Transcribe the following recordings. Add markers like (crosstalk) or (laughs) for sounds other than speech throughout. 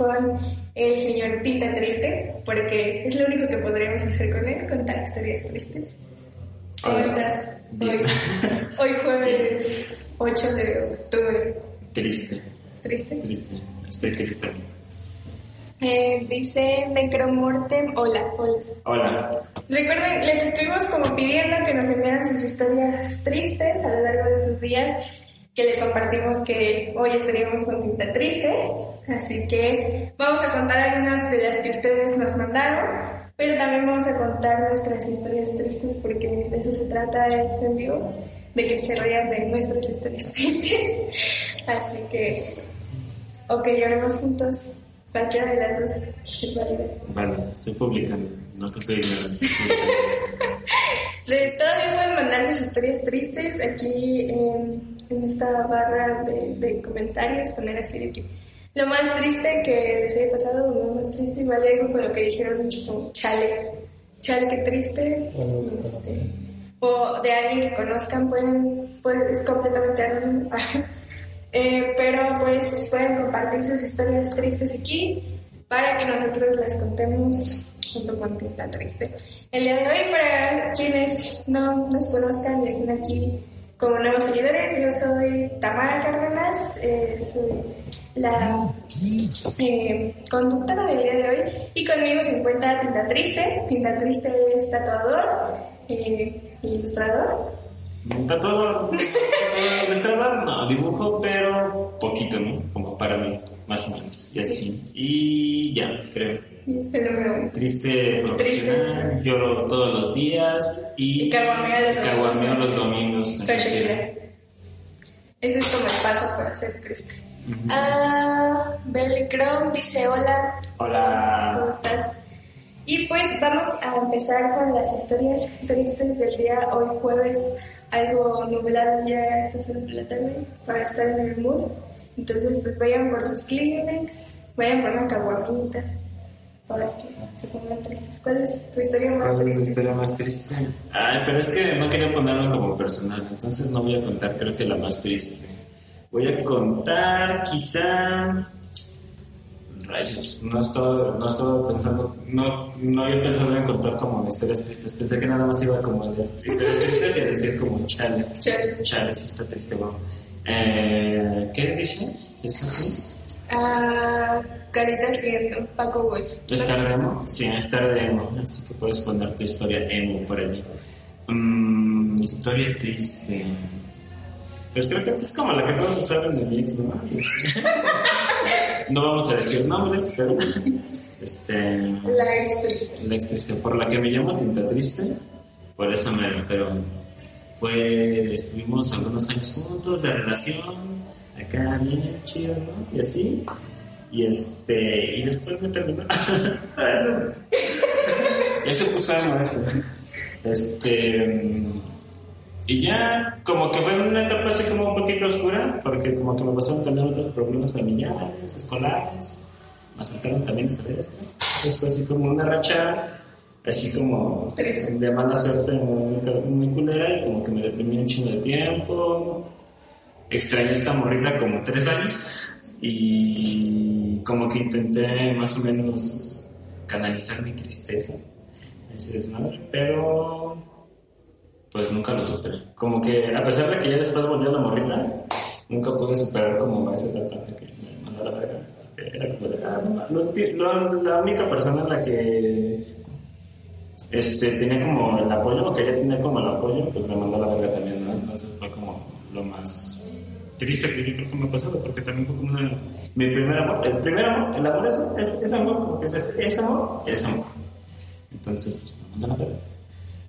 Con el señor Tinta Triste, porque es lo único que podríamos hacer con él, contar historias tristes. ¿Cómo Hola. estás? Hoy, hoy jueves 8 de octubre. Triste, ¿Triste? triste. Estoy triste. Eh, dice Necromortem, hola, hola. Hola. Recuerden, les estuvimos como pidiendo que nos enviaran sus historias tristes a lo largo de estos días, que les compartimos que hoy estaríamos con tinta triste, así que vamos a contar algunas de las que ustedes nos mandaron, pero también vamos a contar nuestras historias tristes porque de eso se trata este en vivo, de que se rían de nuestras historias (laughs) tristes, así que, o que lloremos juntos, cualquiera de las dos es válida. Vale, estoy publicando. No te estoy ignorando. (laughs) Todavía pueden mandar sus historias tristes aquí en, en esta barra de, de comentarios, poner así de que lo más triste que les haya pasado, lo más triste, igual algo con lo que dijeron, como chale, chale, qué triste, este, o de alguien que conozcan, pueden, pueden es completamente anónimo. (laughs) Eh, pero pues pueden compartir sus historias tristes aquí para que nosotros las contemos junto con Tinta Triste. El día de hoy, para quienes no nos conozcan y estén aquí como nuevos seguidores, yo soy Tamara Cárdenas, eh, soy la eh, conductora del día de hoy y conmigo se encuentra Tinta Triste. Tinta Triste es tatuador, eh, ilustrador. Todo (laughs) ilustrador, no, dibujo, pero poquito, ¿no? Como para mí, más o menos. Y así. Y ya, creo. Y es el número uno. Triste profesional, lloro todos los días y, Y caguamea los domingos. caguameo los domingos. con Shakira. Es como el paso para ser triste. Ah, Belly Chrome dice hola, ¿cómo Hola. estás? Y pues vamos a empezar con las historias tristes del día hoy jueves, algo nublado ya a estas horas de la tarde para estar en el mood. Entonces pues vayan por sus Kleenex, vayan por una caguamita para que se tristes. ¿Cuál es tu historia más ¿Cuál es la triste? historia más triste? Ay, pero es que no quería ponerlo como personal, entonces no voy a contar, creo que la más triste. Voy a contar, quizá. Rayos, no estaba, no estaba pensando, no, no había pensado en contar como historias tristes. Pensé que nada más iba como a las historias tristes y a decir como chale. Chale. Chale, sí está triste, wow. Eh, ¿Qué dice? ¿Está aquí? Ah, Caritas riendo, Paco Wolf. ¿Es tarde emo? Sí, es tarde emo, así que puedes poner tu historia emo por allí. Mm, historia triste. Pues creo que es como la que todos saben de ex, ¿no? no vamos a decir nombres, pero este, La ex triste. la ex triste, por la que me llamo Tinta Triste, por eso me pero fue, estuvimos algunos años juntos de relación, acá bien chido, ¿no? Y así, y este, y después me terminó. (laughs) ya se puso emo esto. Este, y ya, como que fue en una etapa así como un poquito oscura, porque como que me pasaron también otros problemas familiares, escolares, me asaltaron también ¿no? Entonces fue así como una racha, así como de mala suerte muy, muy culera y como que me deprimí un chingo de tiempo. Extrañé esta morrita como tres años y como que intenté más o menos canalizar mi tristeza, ese desmadre, pero pues nunca lo superé. Como que a pesar de que ya después volvió la morrita, nunca pude superar como etapa de que me mandó a la verga. Era como de, ah, no, la única persona en la que este, tenía como el apoyo, o quería tener como el apoyo, pues me mandó a la verga también, ¿no? Entonces fue como lo más triste que yo creo que me ha pasado, porque también fue como una, mi primer amor, el primer amor, el amor es, es, es amor, es, es, es amor, es amor. Entonces, pues a la verga.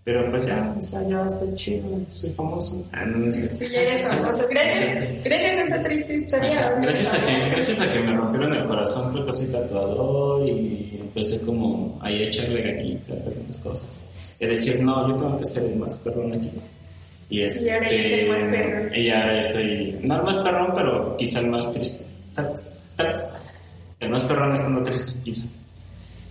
Pero pues ya, sea, ya estoy chido, soy famoso. Ah, no, no sé. Sí, ya eres famoso. Gracias, gracias a esa triste historia. Gracias a, que, gracias a que me rompieron el corazón, que soy tatuador y empecé como ahí a echarle ganitas algunas cosas. Es decir, no, yo tengo que ser el más perrón aquí. Y, es, Y ahora ya soy más perrón. Y ahora ya soy, no el más perrón, pero quizá el más triste. Tal vez, tal vez. El más perrón estando triste, quizá.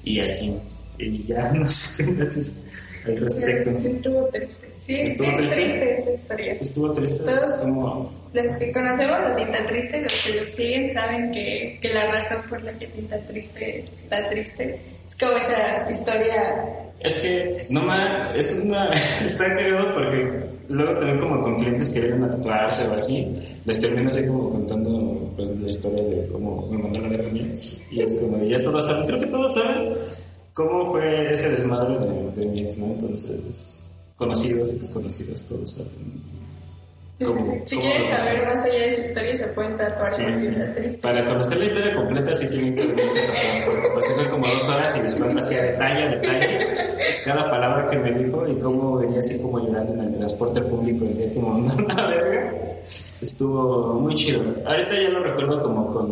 Y así. Y ya, (laughs) no sé, este es al respecto. Sí, estuvo triste. Sí, ¿Estuvo sí, es triste? triste esa historia. Estuvo triste. Todos- Como, Los que conocemos a Tinta Triste, los que lo siguen, saben que, que la razón por la que Tinta Triste está triste es como esa historia. Es que no me, es una, (laughs) está cagado porque luego también como con clientes que vienen a tatuarse o así, les termino así como contando pues la historia de cómo me la verga mi ex. Y es como, ya todos saben, creo que todos saben cómo fue ese desmadre de, de ¿no? Entonces, conocidos y desconocidos, todos saben. Pues, cómo- si cómo quieren saber más allá de esa historia, se pueden tatuar Sí, sí. Triste. Para conocer la historia completa sí tienen que venirse tatuar, pues sí son como dos horas y les cuento así a detalle, a detalle, cada palabra que me dijo y cómo venía así como llorando en el transporte público día que me mandó la verga. Estuvo muy chido. Ahorita ya lo recuerdo como con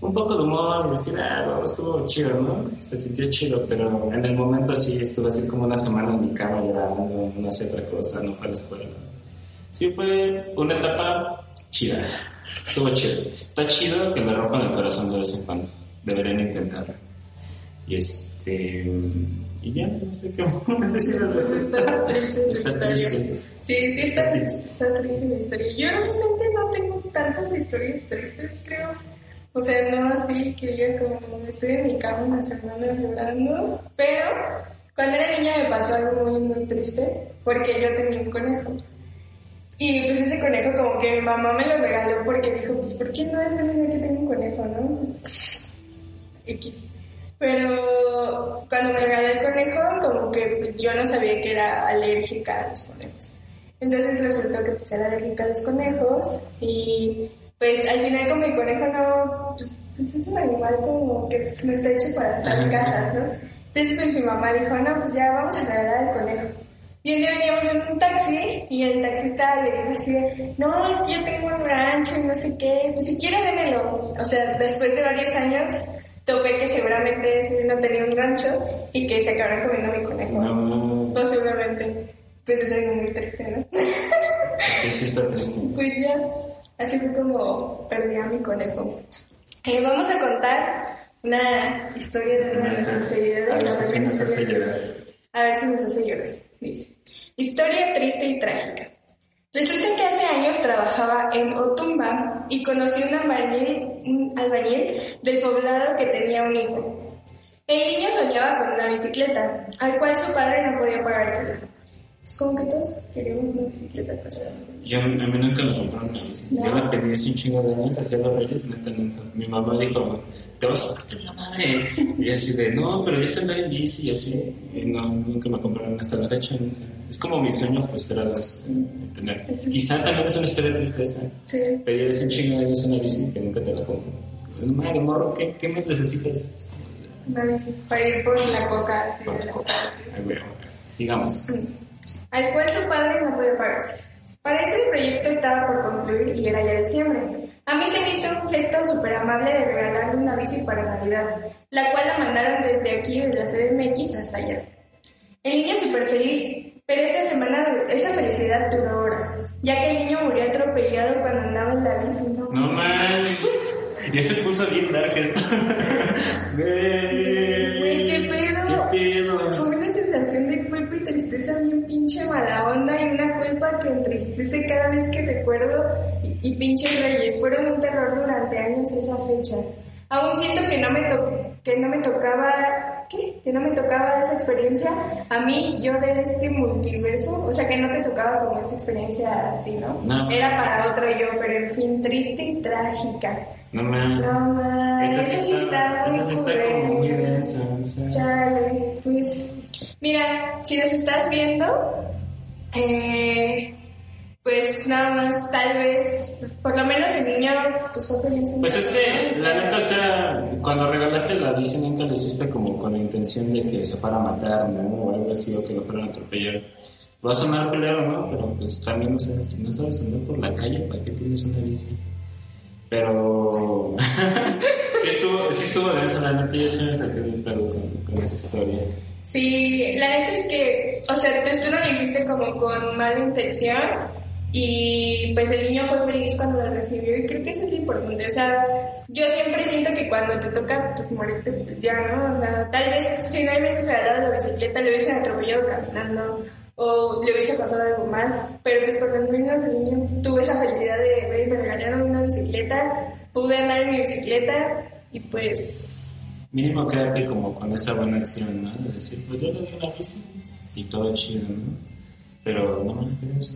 un poco de humor, decir, ah, bueno, estuvo chido, ¿no? Se sintió chido, pero en el momento sí estuve así como una semana en mi cama llorando, no hacía otra cosa, no fue a la escuela. Sí fue una etapa chida. Estuvo chido. Está chido que me rompan el corazón de vez en cuando. Deberían intentarlo. Y este... Y ya, no sé qué más decir al Pues respecto. está triste Está historia. triste. Sí, sí, está, Está triste. está triste la historia. Yo realmente no tengo tantas historias tristes, creo. O sea, no así que diga como estoy en mi cama una semana llorando. Pero cuando era niña me pasó algo muy, muy triste porque yo tenía un conejo. Y pues ese conejo como que mi mamá me lo regaló porque dijo, pues ¿por qué no es buena idea que tenga un conejo, no? Pues, (laughs) X. Pero cuando me regaló el conejo, como que pues, yo no sabía que era alérgica a los conejos. Entonces resultó que pues, era alérgica a los conejos y pues al final como el conejo no, pues, pues, es un animal como que pues, no está hecho para estar en casa, ¿no? Entonces pues mi mamá dijo, no, pues ya vamos a regalar el conejo. Y un día veníamos en un taxi y el taxista le dijo así de, no, es que yo tengo un rancho y no sé qué, pues si quiere démelo. O sea, después de varios años topé que seguramente ese no tenía un rancho y que se acabaron comiendo mi conejo. No, Posiblemente. Pues es algo muy triste, ¿no? sí, sí está triste. (laughs) pues ya, así fue como perdí a mi conejo. Eh, vamos a contar una historia de uno de nuestros seguidores. A ver si nos hace llorar. A ver si nos hace llorar. Dice. Historia triste y trágica. Resulta que hace años trabajaba en Otumba y conocí un albañil, un albañil del poblado que tenía un hijo. El niño soñaba con una bicicleta, al cual su padre no podía pagársela. Pues como que todos queremos una bicicleta para Yo, a mí nunca me compraron una bici. Yo No. la pedí hace un chingo de años, hacía los reyes, neta nunca. Mi mamá dijo, te vas a partir la madre. Y yo así de, no, pero yo sé andar en bici y así. Y no, nunca me compraron hasta la fecha, nunca. Es como mi sueño frustrado es eh, tener. Este es- Quizá también es una historia de tristeza. Sí. Pedir un chingo de años una bici que nunca te la compro. Es madre, morro, ¿qué, qué más necesitas? Una bici para ir por la coca Por las coca. Ay, güey, Sigamos. al cual su padre no podía pagarse. Para eso el proyecto estaba por concluir y era ya diciembre. A mí se me hizo un gesto súper amable de regalarle una bici para Navidad, la cual la mandaron desde aquí, de la CDMX, hasta allá. El niño súper feliz, pero esta semana esa felicidad duró horas, ya que el niño murió atropellado cuando andaba en la bici. No, No mames. Ya se puso bien dark (laughs) esto. Güey, ¿qué pedo? ¿Qué pedo? Tuve una sensación de culpa y tristeza bien pinche mala onda y una culpa que entristece cada vez que recuerdo y, y pinches reyes. Fueron un terror durante años esa fecha. Aún siento que no me to- que no me tocaba ¿qué? que no me tocaba esa experiencia a mí yo de este multiverso o sea que no te tocaba como esta experiencia a ti no, No. era para otro yo pero en fin triste y trágica No mames. no mames Esa eso sí está, muy esa sí está como muy. Chale, pues mira, si nos estás viendo, eh, pues nada más, tal vez, pues, por lo menos el niño, pues fue feliz. Pues es que, la neta, o sea, cuando regalaste la bici nunca lo hiciste como con la intención de que se fuera a matar, ¿no? O algo así, o que lo fueran a atropellar. Va a sonar culero, ¿no? Pero pues también, no sé, si no sabes andar por la calle, ¿para qué tienes una bici? Pero... (laughs) sí estuvo, sí estuvo denso, la neta, yo sí me saqué de pedo con, con esa historia. Sí, la neta es que, o sea, pues tú no lo hiciste como con mala intención y pues el niño fue feliz cuando la recibió y creo que eso es importante. O sea, yo siempre siento que cuando te toca pues morirte, pues ya, ¿no? O sea, tal vez si no hubiese regalado la bicicleta, le hubiesen atropellado caminando o le hubiese pasado algo más. Pero pues cuando el niño, tuvo esa felicidad de, "Güey, me regalaron una bicicleta, pude andar en mi bicicleta y pues Mínimo quédate como con esa buena acción, ¿no? De decir, pues yo le di una bici y todo chido, ¿no? Pero no me eso.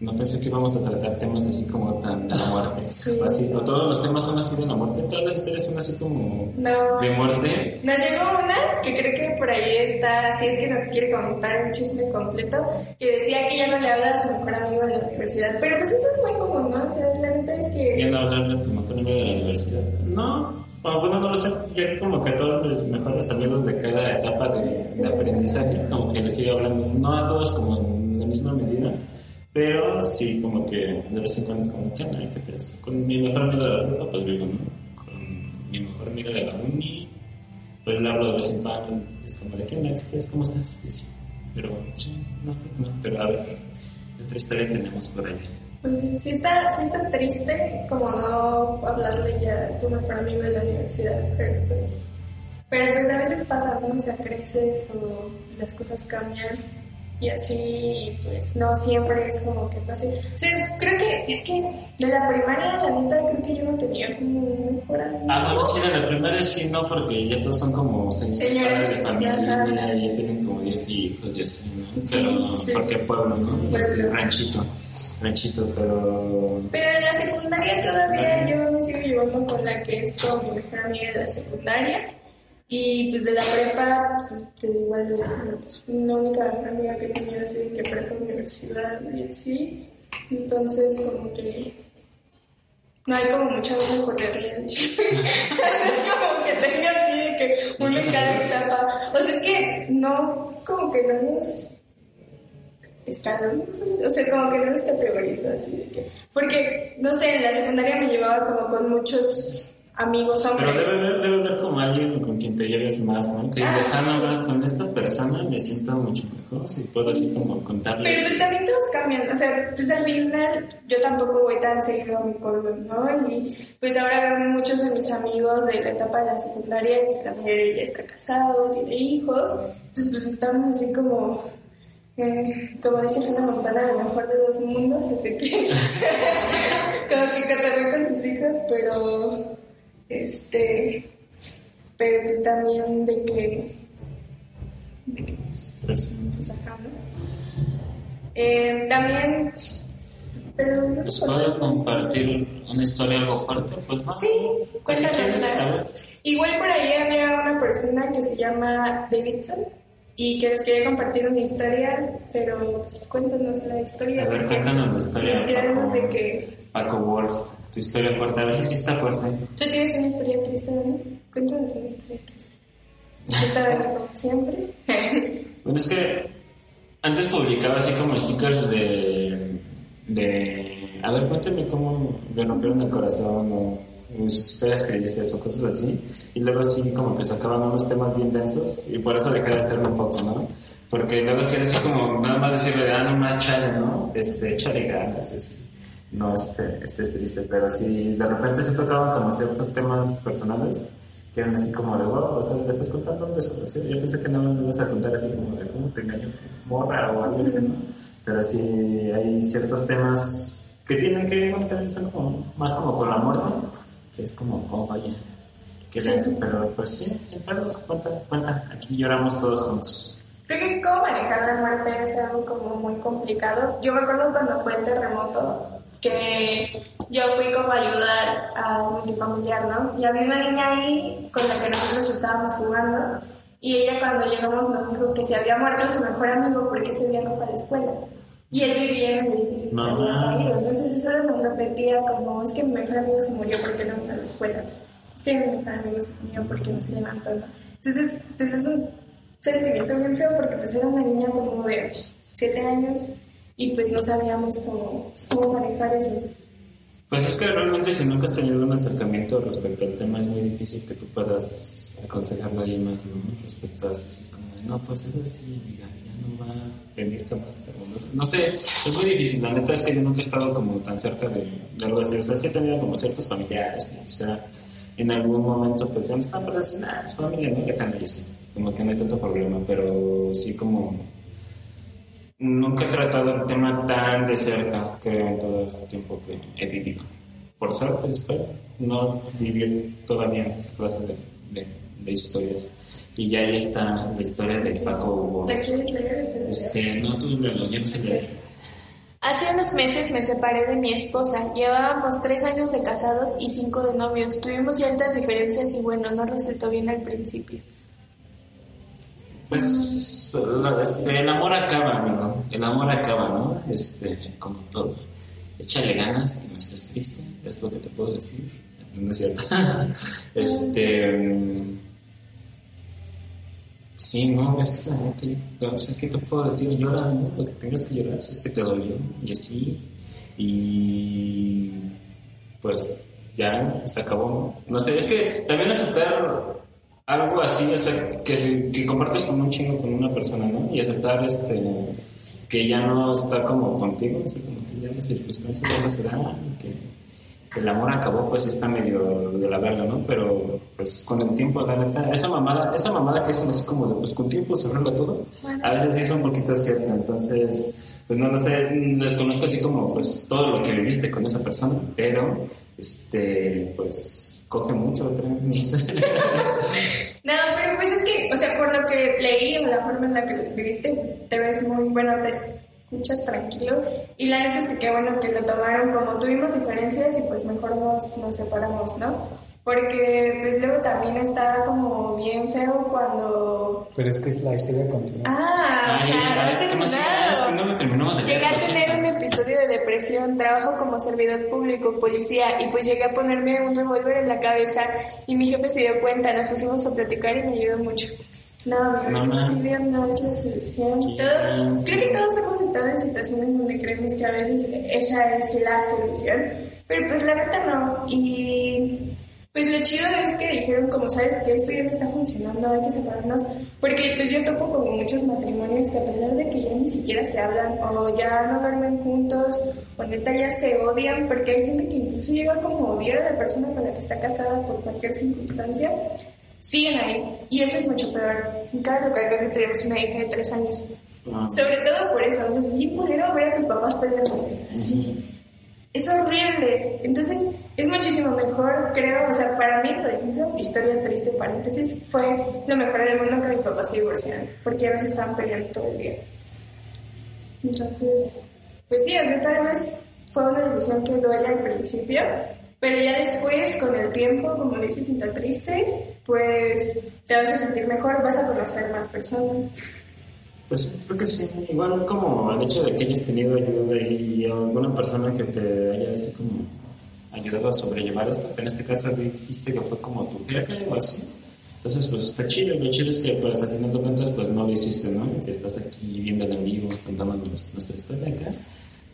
No pensé que íbamos a tratar temas así como tan de la muerte. (laughs) Sí. Así, o todos los temas son así de la muerte, todas las historias son así como no. de muerte. Nos llegó una que creo que por ahí está, si es que nos quiere contar un chisme completo, que decía que ya no le habla a su mejor amigo en la universidad. Pero pues eso es muy común, ¿no? O sea, la neta es que... ¿Ya no hablarle a tu mejor amigo de la universidad? No, bueno, no lo sé. Yo como que a todos mis mejores amigos de cada etapa de, de aprendizaje, como que les sigo hablando. No a todos como pero sí como que de vez en cuando es como, ¿qué onda? ¿Qué te haces? Con mi mejor amigo de la prepa, pues vivo, ¿no? Con mi mejor amiga de la uni, pues le hablo de vez en cuando. Es como, ¿de qué onda? ¿Qué crees? ¿Cómo estás? Sí, sí. Pero, sí, no. Pero a ver, ¿qué otra historia tenemos por ahí? Pues sí, sí está, sí está triste como no hablarle ya tu mejor amigo de la universidad, pero pues, pero pues a veces pasa, ¿no? O sea, creces o las cosas cambian y así, pues no siempre es como que pase. O sea, creo que es que de la primaria, la neta, creo que yo no tenía como un mejor amigo. Ah, bueno, sí, de la primera sí, no, porque ya todos son como señores Señores, de familia, ajá. ya tienen como 10 hijos y así, ¿no? Pero, Sí. porque pueblo, ¿no? Pueblo. Ranchito, ranchito, pero... Pero en la secundaria todavía yo me sigo llevando con la que es como mi mejor amiga de la secundaria. Y pues de la prepa, pues te digo, igual es la única amiga que tenía así de que prepa universidad y así. Entonces como que no hay como mucha por correrle. no (laughs) es como que tenga así de que uno en cada etapa. O sea, es que no, como que no nos están, o sea, como que no nos categoriza así de que, porque, no sé, en la secundaria me llevaba como con muchos amigos Pero hombres. debe haber, debe haber como alguien con quien te lleves más, ¿no? Que Ah. digas, ah, no, con esta persona me siento mucho mejor y puedo así como contarle. Pero pues también todos cambian, o sea, pues al final yo tampoco voy tan seguido a mi pueblo, ¿no? Y pues ahora veo muchos de mis amigos de la etapa de la secundaria, pues la mayoría ya está casado, tiene hijos, pues, pues estamos así como, eh, como dice Hannah Montana, lo mejor de dos mundos, así que (laughs) como que catarró con sus hijos, pero este, pero pues también de que, de que Pues, pues acá, ¿no? Eh, también, pero no ¿Les recuerdo. puedo compartir una historia algo fuerte? Pues. Sí, Pues, si ver. Igual por ahí había una persona que se llama Davidson y que nos quería compartir una historia, pero pues, cuéntanos la historia. A ver, cuéntanos la historia, Nos de que Paco Wolf, tu historia fuerte, a ver si sí está fuerte. tú tienes una historia triste, ¿no? Cuéntanos una historia triste. Esta vez como siempre. (laughs) Bueno, es que antes publicaba así como stickers de. de. A ver, cuéntame cómo le rompieron el corazón o, historias tristes o cosas así. Y luego así como que sacaban unos temas bien densos y por eso dejé de hacerlo un poco, ¿no? Porque luego sí era así como nada más decirle, ah, no más chale, ¿no? Este, échale ganas, así. No este, estés triste, pero si de repente se tocaban como ciertos temas personales que eran así como de, wow, o sea, le estás contando un desconocido. Yo pensé que no me ibas a contar así como de cómo te engañó morra o algo así, ¿no? Pero sí hay ciertos temas que tienen que ver como, más como con la muerte, que es como, oh, vaya, que Sí. denso, pero pues sí, sin pedos, cuenta, cuenta, aquí lloramos todos juntos. Creo que cómo manejar la muerte es algo como muy complicado. Yo me acuerdo cuando fue el terremoto que yo fui como a ayudar a mi familiar, ¿no? Y había una niña ahí con la que nosotros estábamos jugando y ella cuando llegamos nos dijo que se había muerto su mejor amigo porque ese día no fue a la escuela. Y él vivía en el edificio que No caído. Entonces eso nos repetía como, es que mi mejor amigo se murió porque no vino a la escuela. Es que mi mejor amigo se murió porque no se levantó. Entonces, pues es un sentimiento bien feo porque pues era una niña como de 7 años y pues no sabíamos cómo, pues, cómo manejar eso. Pues es que realmente si nunca has tenido un acercamiento respecto al tema es muy difícil que tú puedas aconsejarle a alguien más, ¿no? Respecto a eso, así como, no, pues es así, diga, ya no va a venir jamás. Pero no, no sé, es muy difícil. La neta es que yo nunca he estado como tan cerca de, de algo así. O sea, sí he tenido como ciertos familiares, o sea, en algún momento pues ya no están, es nada, es familia, ¿no? Lejana y. Como que no hay tanto problema, pero sí como Nunca he tratado el tema tan de cerca, creo, en todo este tiempo que he vivido. Por suerte, espero no vivir todavía esa clase de, de- de historias. Y ya ahí está la historia de Paco Hugo. ¿La quieres leer? Este, no, tú léelo, yo no sé leer. Hace unos meses me separé de mi esposa. Llevábamos tres años de casados y cinco de novios. Tuvimos ciertas diferencias y bueno, no resultó bien al principio. Pues la- este, el amor acaba, amigo. El amor acaba, ¿no? Este, como todo. Échale ganas y no estés triste, es lo que te puedo decir. No es cierto. (laughs) este. mm, Sí, no, es que la gente, o sea, ¿qué te puedo decir? Llora, ¿no? Lo que tengas que llorar es que te dolió, y así. Y. Pues ya se acabó, ¿no? No sé, es que también aceptar algo así, o sea, que, se- que compartes con un chingo con una persona, ¿no? Y aceptar este que ya no está como contigo, así como que ya las circunstancias ya no se dan, que, que el amor acabó, pues está medio de la verga, ¿no? Pero pues con el tiempo, la neta, esa mamada, esa mamada que dicen así como de pues con tiempo se arregla todo, a veces sí es un poquito cierto, entonces, pues no lo sé, desconozco así como pues todo lo que viviste con esa persona, pero este, pues coge mucho, no sé. (laughs) No, pero pues es que, o sea, por lo que leí o la forma en la que lo escribiste, pues te ves muy bueno, te escuchas tranquilo. Y la neta es que qué bueno que lo tomaron como tuvimos diferencias y pues mejor nos, nos separamos, ¿no? Porque pues luego también está como bien feo cuando... Pero es que la historia continúa. Ah, o sea, no. Ah, es que no lo terminamos de Llegué a tener depresión, trabajo como servidor público, policía, y pues llegué a ponerme un revólver en la cabeza y mi jefe se dio cuenta, nos pusimos a platicar y me ayudó mucho. No, el suicidio no es la solución. Sí, Todo- sí. creo que todos hemos estado en situaciones donde creemos que a veces esa es la solución, pero pues la neta no. Y pues lo chido es que dijeron, como sabes que esto ya no está funcionando, hay que separarnos. Porque pues yo topo como muchos matrimonios que a pesar de que ya ni siquiera se hablan o ya no duermen juntos o neta ya se odian, porque hay gente que incluso llega como a odiar a la persona con la que está casada por cualquier circunstancia, siguen ahí. Y eso es mucho peor. Y cabe recalcar que tenemos una hija de tres años. No. Sobre todo por eso, o sea, si pudiera ver a tus papás peleándose así. Es horrible. Entonces, es muchísimo mejor, creo, o sea, para mí, por ejemplo, historia triste, paréntesis, fue lo mejor del mundo que mis papás se divorciaron, porque se estaban peleando todo el día. Entonces, pues sí, o sea, tal vez fue una decisión que duele al principio, pero ya después, con el tiempo, como dije, tinta triste, pues te vas a sentir mejor, vas a conocer más personas. Pues creo que sí, igual como el hecho de que hayas tenido ayuda y alguna persona que te haya así como ayudado a sobrellevar esto, que en este caso dijiste que fue como tu jefe o así. Entonces, pues está chido. Lo chido es que, pues, al final de cuentas, pues no lo hiciste, ¿no? Que estás aquí viendo en vivo, contándonos nuestra historia acá.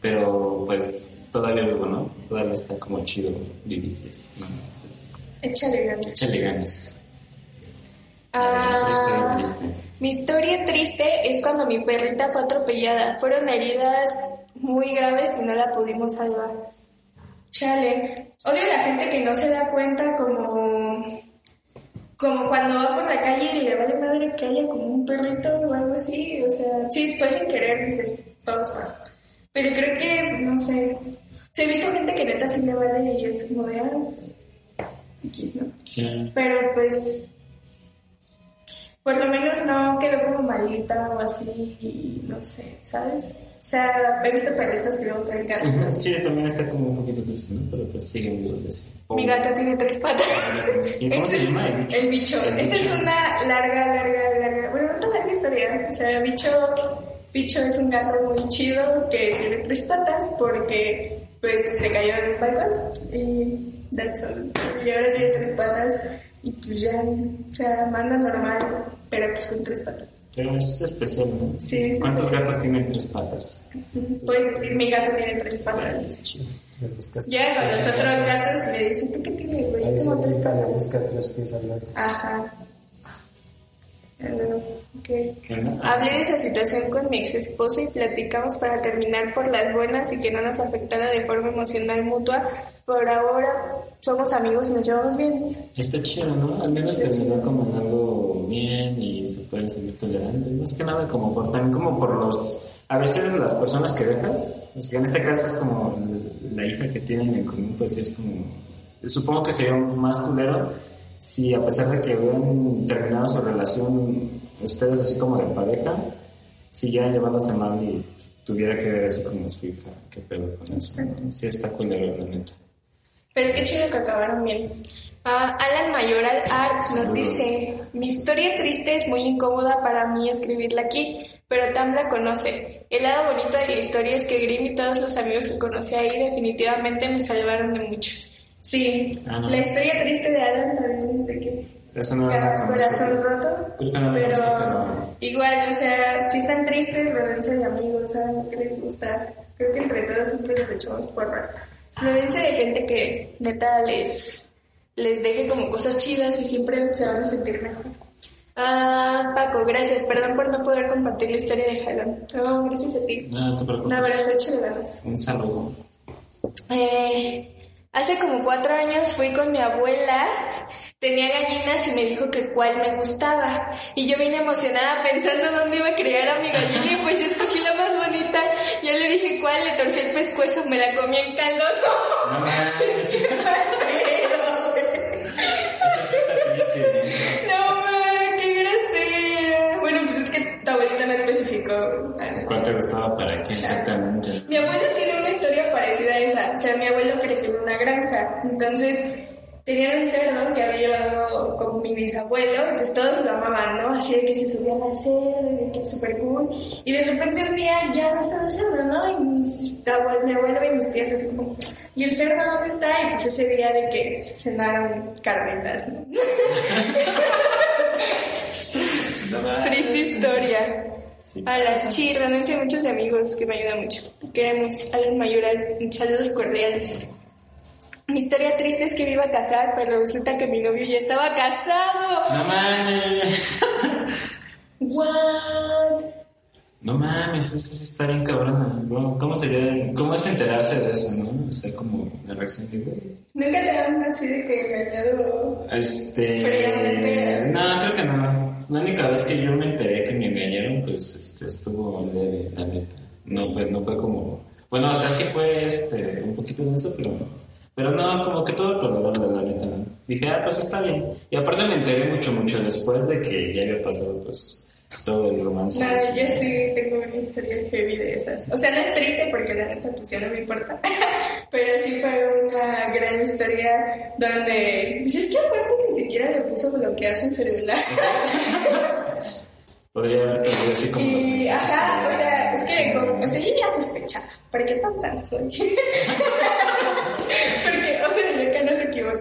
Pero, pues, todavía vivo, ¿no? Todavía está como chido vivir eso, ¿no? Entonces, Échale ganas. échale ganas. Ah, Historia triste. Mi historia triste es cuando mi perrita fue atropellada. Fueron heridas muy graves y no la pudimos salvar. Chale. Odio a la gente que no se da cuenta como... Como cuando va por la calle y le vale madre que haya como un perrito o algo así. O sea, sí, fue sin querer, dices, todos pasan. Pero creo que, no sé... Se he visto gente que neta sí le vale y es como de... Ah, pues, X, ¿no? Sí. Pero pues, por lo menos no quedó como malita o así, no sé, ¿sabes? O sea, he visto perritos que luego traen carritos. Sí, también está como un poquito triste, ¿no? Pero pues siguen vivos de eso. Mi gata tiene tres patas. ¿Y cómo se llama? El bicho. El bicho. El Esa es bicho. una larga, larga, larga, bueno, una larga historia. O sea, bicho Picho es un gato muy chido que tiene tres patas porque pues se cayó en un balcón y that's all. Y ahora tiene tres patas y pues ya, o sea, manda normal, pero pues con tres patas. Pero es especial, ¿no? Sí, es ¿Cuántos especial. gatos tienen tres patas? Puedes decir, mi gato tiene tres Es patas. chido. Le buscas Llega con los otros gatos y le dice, ¿tú qué tienes, güey? Ahí se Como tres brinca, le patas. buscas tres pies al gato. Ajá. Ok. ¿Qué onda? Hablé de esa situación con mi ex esposa y platicamos para terminar por las buenas y que no nos afectara de forma emocional mutua. Por ahora somos amigos y nos llevamos bien. Está chido, ¿no? Al menos terminó como pueden seguir tolerando. Más que nada como por también como por los a veces las personas que dejas, o sea, en este caso es como la hija que tienen en común, pues es como supongo que sería más culero si a pesar de que hubieran terminado su relación ustedes así como de pareja, siguieran llevándose mal y tuviera que ver así como su hija, qué pedo con eso. ¿no? Sí está culero, la neta. Pero qué chido que acabaron bien. Ah, Alan Mayoral Art nos dice, mi historia triste es muy incómoda para mí escribirla aquí, pero Tam la conoce. El lado bonito de la historia es que Grim y todos los amigos que conocí ahí definitivamente me salvaron de mucho. Sí, Ah, no. la historia triste de Alan también es de que Eso no cada corazón roto. No pero, conozco, pero- igual, o sea, si están tristes, rodense de amigos, ¿saben lo que les gusta? Creo que entre todos siempre les echamos porras. Rodense de gente que neta les, les deje como cosas chidas y siempre se van a sentir mejor. Ah, Paco, gracias. Perdón por no poder compartir la historia de Jalón. No, gracias a ti. No, no te Un preocupes. abrazo, échale ganas. Un saludo. Eh, hace como cuatro años fui con mi abuela, tenía gallinas y me dijo que cuál me gustaba. Y yo vine emocionada pensando dónde iba a criar a mi gallina y pues yo escogí la más bonita. Ya le dije cuál, le torcí el pescuezo, me la comí en calor. No mames. (laughs) Eso sí está triste. No, ma, qué grosera. Bueno, pues es que tu abuelita no especificó. ¿Cuál te gustaba para qué exactamente? Mi abuelo tiene una historia parecida a esa. O sea, mi abuelo creció en una granja. Entonces, tenían un cerdo que había llevado con mi bisabuelo. Y pues todos lo amaban, ¿no? Así de que se subían al cerdo, y de que es súper cool. Y de repente un día ya no estaba el cerdo, ¿no? Y mis mi abuelo y mis tías así como, ¿y el cerdo dónde está? Y pues ese día de que cenaron carnitas, ¿no? (laughs) Triste historia. Sí. A las chirranense muchos amigos que me ayudan mucho. Queremos Alan Mayoral. Saludos cordiales. Mi historia triste es que me iba a casar, pero resulta que mi novio ya estaba casado. No mames. What? No mames, eso sí está bien cabrona. ¿Cómo- ¿Cómo sería? ¿Cómo es enterarse de eso, no? O sea, como la reacción de güey. Nunca te han así de que engañado. Este. Fríamente. No, creo que no. La única vez que yo me enteré que me engañaron, pues este, estuvo leve, la neta. No fue, no fue como. Bueno, o sea, sí fue este, un poquito denso, pero. Pero no, como que todo tolerable, la neta. ¿no? Dije, ah, pues está bien. Y aparte me enteré mucho, mucho después de que ya había pasado, pues, todo el romance. No, yo sí tengo una historia heavy de esas. O sea, no es triste porque la neta pues ya no me importa. Pero sí fue una gran historia donde... Pues es que aparte ni siquiera le puso bloquear su celular. (laughs) Podría haber así como. Y, ajá, o sea, es que, como, o sea, yo ya sospechaba, ¿para qué tonta no soy? (laughs) Porque,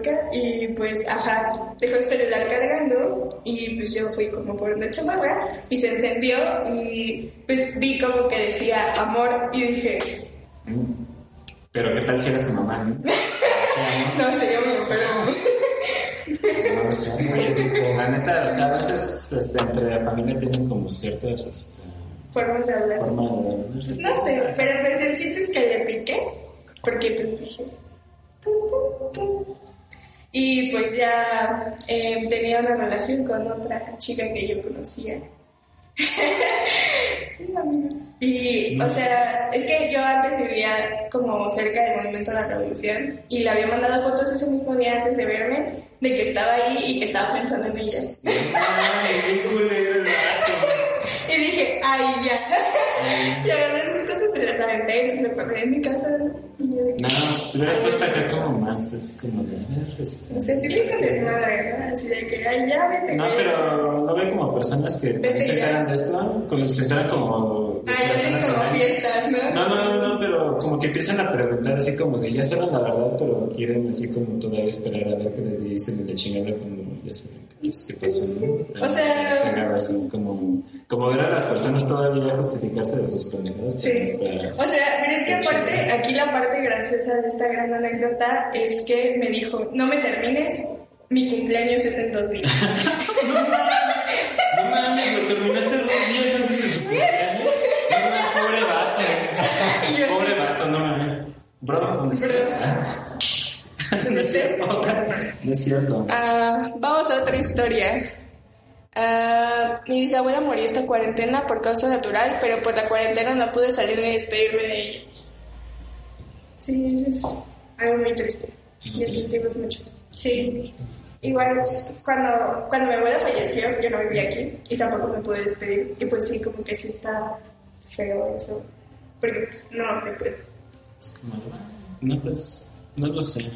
no y pues, ajá, dejó el celular cargando, y pues yo fui como por una chamarra, y se encendió, y pues vi como que decía amor, y dije, Mm. Pero qué tal si era su mamá, ¿no? (laughs) No, sería muy enfermo. no, no sé, muy. La neta, o sea, a veces este, entre la familia tienen como ciertas este, Formas de hablar. de hablarse. No sé, pero pues el chiste es que le piqué, porque pues dije. Y pues ya eh, tenía una relación con otra chica que yo conocía. (laughs) sí, amigos. Y, o sea, es que yo antes vivía como cerca del Monumento de la Revolución y le había mandado fotos ese mismo día antes de verme de que estaba ahí y que estaba pensando en ella. (laughs) Ay, qué culero el. (laughs) Y dije, ay, ya. y agarré las aventé y se lo corrí en mi casa. No, te hubieras puesto acá como más, es como de. este, O sea, sí le hice desmadre, ¿no? Así de que, ay, ya vete. No, pero no veo como personas que se enteran de esto, como se enteran como Ah, ya la hacen como fiestas, ¿no? No, no, no, no, pero como que empiezan a preguntar así como de ya saben la verdad, pero quieren así como todavía esperar a ver qué les dicen de la chingada como ya saben qué pasó, ¿no? O sea- como, como ver a las personas todavía justificarse de sus pendejadas. Sí. para O sea, pero es que aparte, aquí la parte graciosa de esta gran anécdota es que me dijo, no me termines, mi cumpleaños es en dos días. (laughs) No mames, lo terminaste dos días antes de su cumpleaños. No pobre vato. Pobre vato, no mames. Bro, ¿dónde estás? Ah. No es cierto. No es cierto. Ah, vamos a otra historia. Ah, mi bisabuela murió esta cuarentena por causa natural, pero por la cuarentena no pude salir ni despedirme de ella. Sí, eso es algo muy triste. Y eso mucho. Sí. Igual, pues, cuando, cuando mi abuela falleció, yo no vivía aquí y tampoco me pude despedir. Y pues sí, como que sí está feo eso. Porque pues, no te puedes. Es como, no, pues, no lo sé.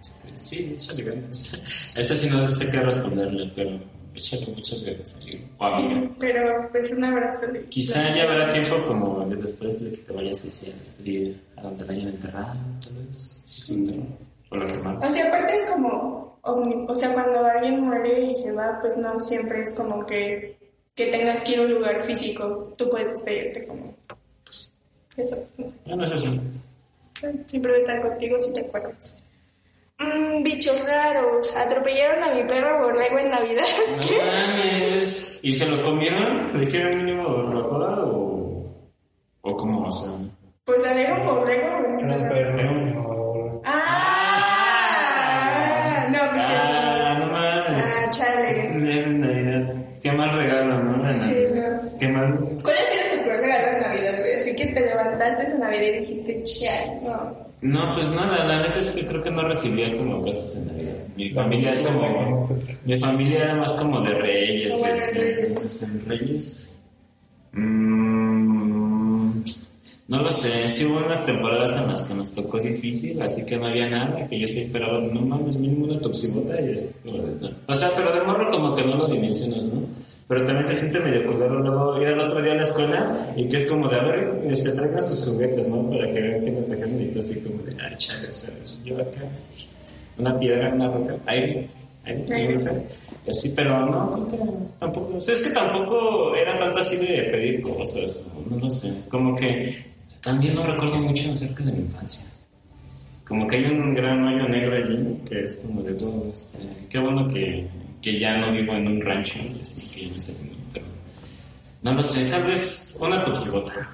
Este, sí, échale ganas. (laughs) A esa sí no sé qué responderle, pero échale muchas ganas. O amiga. Pero pues un abrazo. Quizá ya habrá tiempo como de después de que te vayas así a despedir a donde la hayan enterrado, tal vez. Si es que enterró. O la quemaron. O sea, aparte es como, omni- o sea, cuando alguien muere y se va, pues no siempre es como que, que tengas que ir a un lugar físico. Tú puedes despedirte como, pues, eso. ¿no? Ya no es así. Siempre voy a estar contigo si te acuerdas. Mm, bichos raros, atropellaron a mi perro borrego en Navidad. No (laughs) mames. ¿Y se lo comieron? ¿Le hicieron mínimo barbacoa o, o cómo? O sea, Pues había un borrego, perro. no, Ah, no, pues ah, no mames. Ah, chale. En Navidad. Qué mal regalo, ¿no? En Sí, no. Qué mal. ¿Cuál ha sido tu peor regalo de Navidad, güey? Así que te levantaste esa Navidad y dijiste, chale, no. No, pues nada, la neta es que creo que no recibía como cosas en Navidad. Mi familia es como. Mi familia era más como de reyes, reyes. entonces en reyes. mm, no lo sé, sí hubo unas temporadas en las que nos tocó difícil, así que no había nada, que yo sí esperaba, no mames, mínimo una toxibota y no. O sea, pero de morro como que no lo dimensionas, ¿no? Pero también se siente medio culero luego ir al otro día a la escuela y que es como de, a ver, este, traigan sus juguetes, ¿no? Para que vean no está carnita, así como de, ay, chale, sea, yo acá una piedra, una roca, ahí, ahí, no sé. Así, pero no, tampoco, o sea, es que tampoco era tanto así de pedir cosas, no, no lo sé, como que también no recuerdo mucho acerca de mi infancia. Como que hay un gran hoyo negro allí, que es como de todo, este, qué bueno que, que ya no vivo en un rancho, así que yo sé, pero no lo sé, tal vez una topsibota.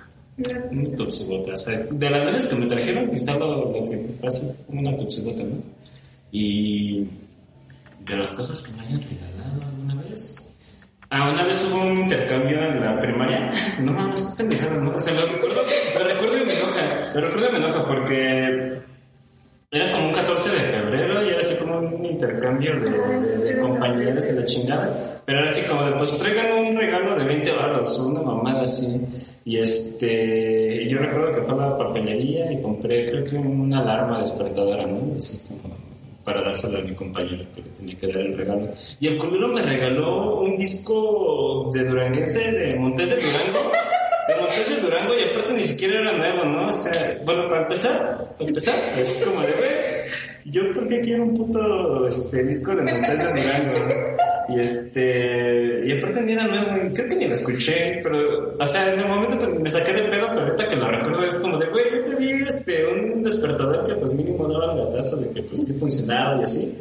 Una topsibota, o sea, de las veces que me trajeron, quizá lo, lo que pasa una topsibota, ¿no? Y de las cosas que me hayan regalado alguna vez. Ah, una vez hubo un intercambio en la primaria. (laughs) No mames, pendejada, ¿no? O sea, lo recuerdo, lo recuerdo y me enoja. Lo recuerdo y me enoja porque era como un 14 de febrero y era así como un intercambio de, de- de compañeros y la chingada. Pero era así como de, pues traigan un regalo de 20 baros, una mamada así. Y este, yo recuerdo que fue a la papelería y compré, creo que una alarma despertadora, ¿no? Así como para dársela a mi compañero que le tenía que dar el regalo. Y el culero me regaló un disco de duranguense de Montes de Durango. De Durango y aparte ni siquiera era nuevo, ¿no? O sea, bueno, para empezar, para empezar, es como de, güey, yo por qué quiero un puto este, disco de Montes de Durango, ¿no? Y este, y aparte ni era nuevo, creo que ni lo escuché, pero, o sea, en el momento me saqué de pedo, pero ahorita que lo recuerdo es como de, güey, yo te di este, un despertador que pues mínimo daba el gatazo de que pues sí funcionaba y así.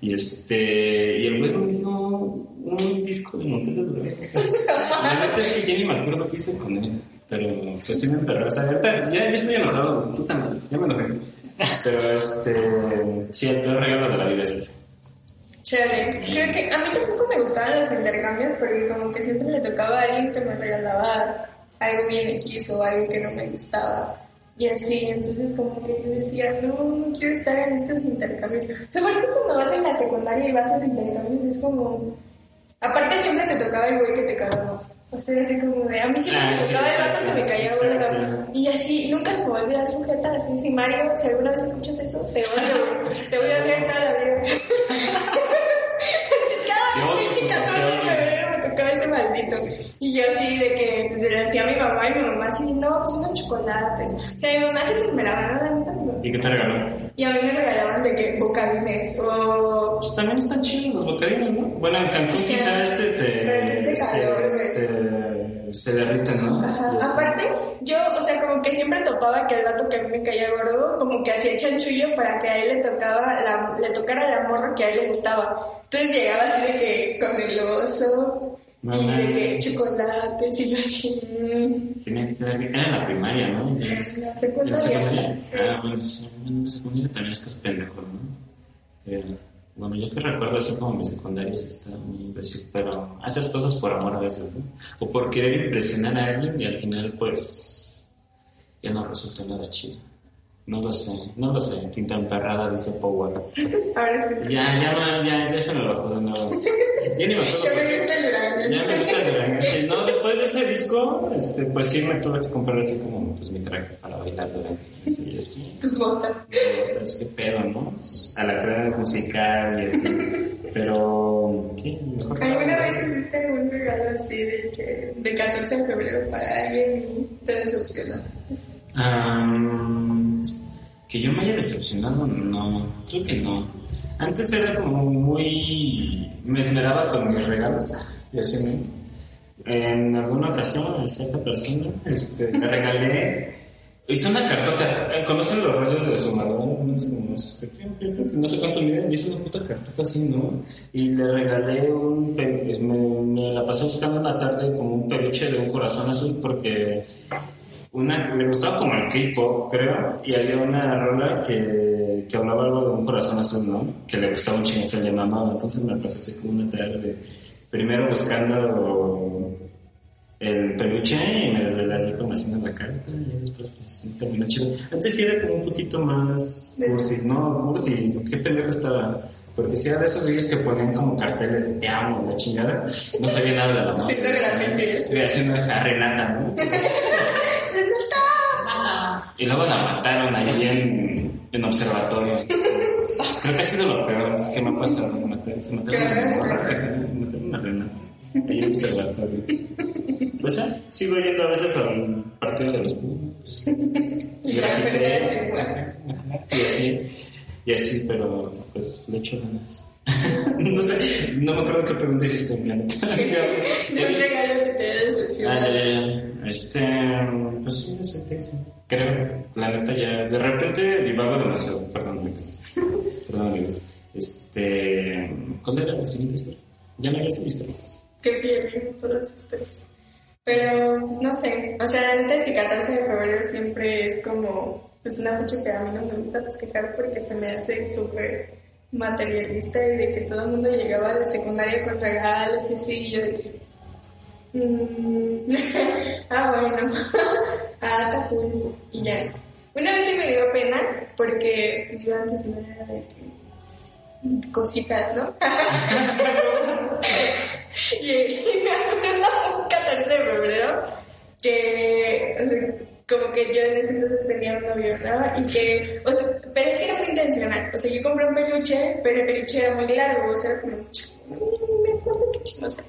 Y este, y el güey me dio un disco de Montes de Durango. (laughs) La neta es que ya ni me acuerdo qué hice con él. Pero pues sí me sea, ahorita ya, ya estoy enojado. Puta madre, ya me enojé. Pero este, sí, el peor regalo de la vida es ese. Chévere. Creo que a mí tampoco me gustaban los intercambios porque como que siempre le tocaba a alguien que me regalaba algo bien X o algo que no me gustaba. Y así, entonces como que yo decía, no, no quiero estar en estos intercambios. O sea, cuando vas en la secundaria y vas a esos intercambios es como... Aparte siempre te tocaba el güey que te cagaba. O sea, así como de... A mí Ah, me sí, tocaba el rato que me caía gordo. Y así, nunca se me va a olvidar sujeta. Así, si Mario, si alguna vez escuchas eso, te odio. Te voy a odiar toda la vida. Cada (laughs) pinche pues, 14 de febrero me tocaba ese maldito. Y yo así de que pues, le decía a mi mamá y mi mamá así, no, pues unos chocolates. O sea, mi mamá sí se esmeraba, ¿no? ¿Y qué te regaló? Y a mí me regalaban de que bocadines o... Pues también están chidos los bocadillos, ¿no? Bueno, en Cancún Sí. quizá este se, Pero se, este, se derrite, ¿no? Ajá. Aparte, yo, o sea, como que siempre topaba que el vato que a mí me caía gordo, como que hacía chanchullo para que a él le tocaba la, le tocara la morra que a él le gustaba. Entonces llegaba así de que con el oso No, y de que chocolates y yo así. (laughs) Tenía que era en la primaria, ¿no? En la ¿En la secundaria, sí. Ah, bueno, sí, en la secundaria también estás pendejo, ¿no? Que, bueno, yo te recuerdo así como mi secundaria sí está muy imbécil, pero haces cosas por amor a veces, ¿no? O por querer impresionar a alguien y al final, pues, ya no resulta nada chido. No lo sé, no lo sé, tinta emperrada, dice Power. (laughs) Ahora sí. Ya, ya, no, ya, ya se me bajó de nuevo. Ya ni me acuerdo. Ya me qué. gusta el Ya me gusta el Durango. Sí, No, después de ese disco, este, pues sí me tuve que comprar así como pues, mi traje para bailar durante y así. Tus botas. Es que pedo, ¿no? A la crema musical y así. Pero sí, mejor. ¿Alguna vez hiciste un regalo así de que de 14 de febrero para alguien y te decepcionaste? Am, que yo me haya decepcionado, no, creo que no. Antes era como muy. me esmeraba con mis regalos y así, ¿no? En alguna ocasión, a cierta persona, este, le regalé. Hice una cartota. Eh, ¿Conocen los rollos de sumador? No sé, no sé, cuánto miden. Hice una puta cartota así, ¿no? Y le regalé un. pe- pues, Me, me la pasé buscando una tarde como un peluche de un corazón azul porque una, le gustaba como el K-pop, creo, y había una rola que, que hablaba algo de un corazón azul, ¿no? Que le gustaba un chingo que le mamaba, entonces me pasé así como una tarde, primero buscando el peluche y me desvelé así como haciendo la carta y después pues sí, terminó chido. Antes sí era como un poquito más cursi, ¿no? Cursi, qué pendejo estaba. Porque si era de esos vídeos que ponían como carteles de te amo, la chingada, no sabía nada de la mano. Siento graffiti. Estoy haciendo a Renata, ¿no? (laughs) Y luego la mataron ahí en, en observatorio. Creo que ha sido lo peor que me ha pasado. Se mataron a, mataron a Renata. Ahí en observatorio. Pues ya, sigo yendo a veces al partido de los es igual. Y así, y así, pero pues le echo ganas. (laughs) no sé, no me acuerdo qué pregunta hiciste en plan. (laughs) De un regalo que te haya Ah, decepcionado. ya. Este, pues sí, no sé qué es. Creo, la neta ya, de repente divago demasiado, perdón amigos. (laughs) Perdón amigos. Este, ¿cuál era la siguiente historia? Ya había sido historias. que pierden todas las historias. Pero, pues no sé. O sea, la neta es que 14 de febrero siempre es como, pues una fecha que a mí no me gusta festejar porque se me hace súper materialista y de que todo el mundo llegaba a la secundaria con regalos y así, y yo que. mm, (laughs) ah, bueno. (laughs) ah, cool. Y ya. Una vez sí me dio pena porque pues, yo antes no era de que. pues, cositas, ¿no? (laughs) Y, y me acuerdo un 14 de febrero que, o sea, como que yo en ese entonces tenía un novio, ¿no? Y que, o sea, pero es que no fue intencional. O sea, yo compré un peluche, pero el peluche era muy largo, o sea, era como mucho. No me acuerdo qué chingo, o sea.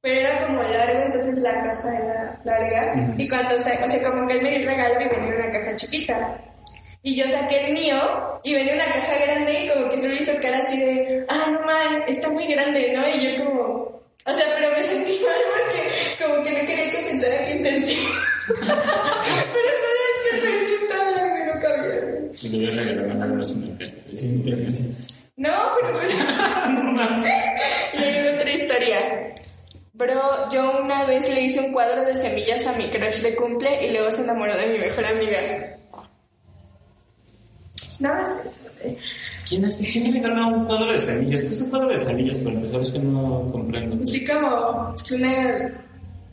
Pero era como largo, entonces la caja era larga. Y cuando, o sea, o sea, como que él me dio el regalo y venía en una caja chiquita. Y yo saqué el mío y venía una caja grande y como que se me hizo cara así de, ah, no mal, está muy grande, ¿no? Y yo como, o sea, pero me sentí mal porque como que no quería que pensara que intención. (laughs) pero solo es que el peluche estaba no. Y le voy a regalar una. Sí, me interesa. No, pero pues... (laughs) y hay otra historia. Bro, yo una vez le hice un cuadro de semillas a mi crush de cumple y luego se enamoró de mi mejor amiga. Nada más que eso. ¿Quién hace? ¿Quién me regaló un cuadro de semillas? ¿Qué es un cuadro de semillas? Para empezar, es que no comprendo. Así como pues, una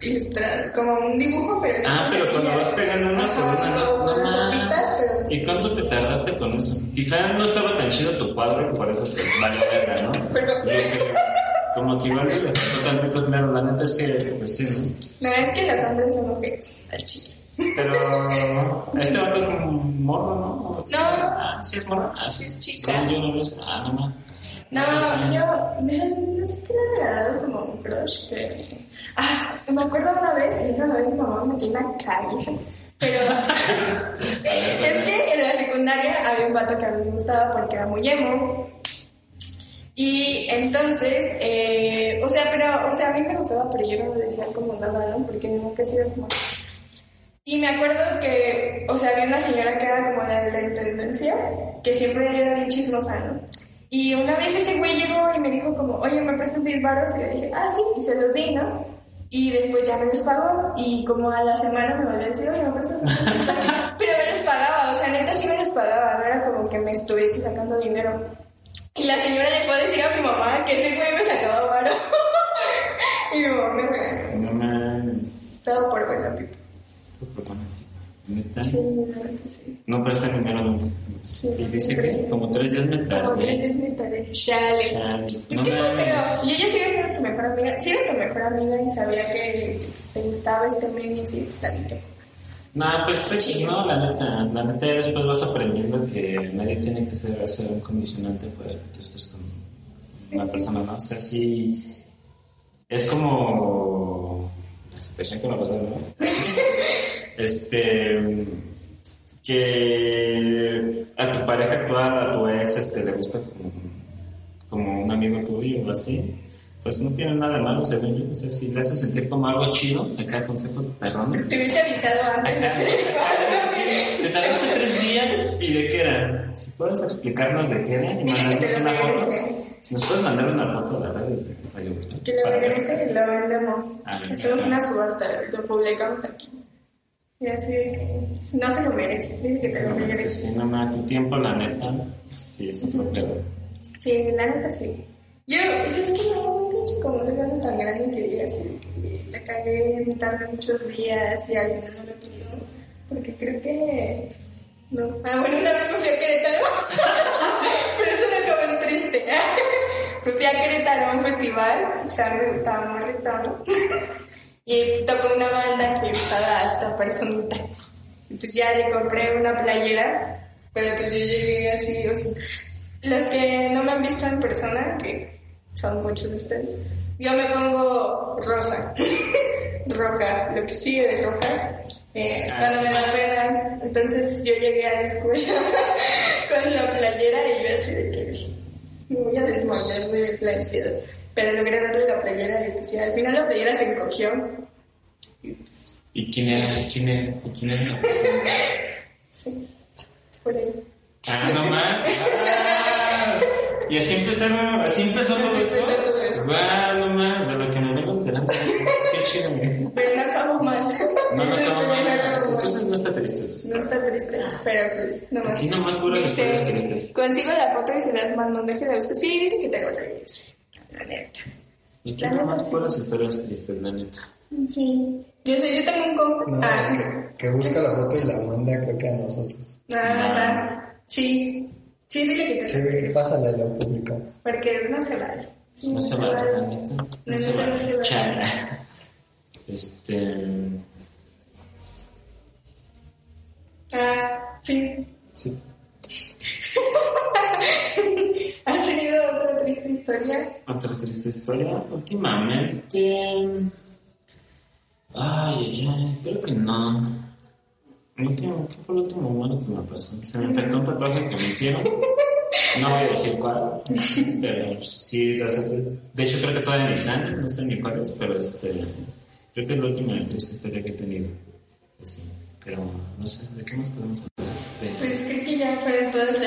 ilustrada, como un dibujo, pero hecho Ah, con pero cuando vas pegando una Ajá, por una, no, no unas más. hojitas, pero ¿Y cuánto te tardaste con eso? Quizá no estaba tan chido tu cuadro y por eso te valió verga, ¿no? (laughs) Pero- creo, como que igual le faltó tantito esmero. La neta es que, pues sí, No, es que los hombres son objetos al chile. ¿no? Pero este vato es un morro, ¿no? No. Ah, sí es morro. Ah, sí. Es chica. No, yo no veo eso. Ah, no más. No, yo no sé qué le había dado como un crush que... Ah, me acuerdo una vez, y esa vez mi mamá me metió una caliza. Pero (laughs) (laughs) es que en la secundaria había un vato que a mí me gustaba porque era muy emo. Y entonces, eh, o sea, pero, o sea, a mí me gustaba, pero yo no le decía como nada, ¿no? Porque nunca he sido como... Y me acuerdo que, o sea, había una señora que era como la de la intendencia, que siempre era bien chismosa, ¿no? Y una vez ese güey llegó y me dijo como, oye, ¿me prestas 10 baros? Y yo dije, ah, sí, y se los di, ¿no? Y después ya me los pagó y como a la semana me volvió a decir, oye, ¿me prestas 10 (laughs) Pero me los pagaba, o sea, neta sí me los pagaba, no era como que me estuviese sacando dinero. Y la señora le fue a decir a mi mamá que ese güey me sacaba varo. (laughs) y mi mamá me regañó. No. Todo por buena pipa. ¿Neta? Sí, la neta sí. No presta dinero nunca. Sí. Y dice que como tres días me Como tres tardé. días me tardé. Chale. Chale. Es No que no, mames. pero y ella sigue siendo tu mejor amiga. Sí era tu mejor amiga y sabía que te gustaba este medio y sí, también que... No, pues X, no, la neta. La neta ya después vas aprendiendo que nadie tiene que ser, ser un condicionante para que tú estés con una persona, ¿no? O sea, sí. Es como. La situación que me pasó, ¿no? (laughs) este. Que a tu pareja actual, a tu ex, este, le gusta como, como un amigo tuyo o así. Pues no tiene nada de malo, según yo. O sea, si le hace sentir como algo chido, acá consejos perrones. Te hubiese avisado antes Te tardaste tres días y de qué era. Si puedes explicarnos de qué era y que mandarnos una foto. Si nos puedes mandar una foto de redes de Radio Gusto. Que lo regrese y lo vendemos. Ah, me Hacemos una subasta, lo publicamos aquí. Y así no se lo merece. Dile que te lo No, regrese. sí, no más, tu tiempo, la neta, sí es otro pedo. Sí, la neta sí. Yo, pues es que no, pinche como un caso tan grande que diga así, de que la cagué, me tardé muchos días y alguien no lo pidió. Porque creo que. No. Ah, bueno, una vez me fui a Querétaro. (laughs) Pero eso me acabó en triste. me (laughs) fui a Querétaro a un festival, o sea, me gustaba más (laughs) retado. Y tocó una banda que estaba hasta personita. Y pues ya le compré una playera, pero pues yo llegué así, o sea, los que no me han visto en persona, que son muchos de ustedes, yo me pongo rosa, (laughs) roja, lo que sigue de roja, eh, Ah, cuando sí. me da pena. Entonces yo llegué a la escuela (laughs) con la playera y yo así de que me voy a desmayar de la ansiedad. Pero logré darle la playera y pues al final la playera se encogió. Y pues, ¿Y quién era? ¿Quién era? ¿Y quién era? (laughs) sí, por ahí. Ah, no más. Ah, y así empezaron, así empezó todo Así esto. empezó todo esto. Guau, no más, de lo que me vengo enterando. Qué chido, güey. Pero no acabó mal. No, no acabó mal. Entonces no está triste eso. No está triste, pero pues nomás. Aquí nomás puras historias tristes. Consigo la foto y se las mando, déjela buscar. Sí, dile que tengo la dice. La neta. Aquí La nomás neta, sí. puras historias tristes, la neta. Sí. Yo sé, yo tengo un compa. No, ah, que, que busca la foto y la manda, creo que a nosotros. ah, ah, sí. Sí, dile que te Sí, regrese. pásala y la publicamos. Porque no se vale. No se vale, la neta. No se no se vale. vale. Chara. (laughs) Este. Ah, sí. Sí. ¿Has tenido otra triste historia? Otra triste historia. Últimamente. Ay, ay, ay, creo que no. ¿Qué fue lo último malo que me pasó? Se me infectó un tatuaje que me hicieron. No voy a decir cuál, pero sí, de hecho creo que todavía ni sale, no sé ni cuál es, pero este, creo que es la última triste historia que he tenido. Pues pero no sé, ¿de qué más podemos hablar Pues creo que ya fueron todas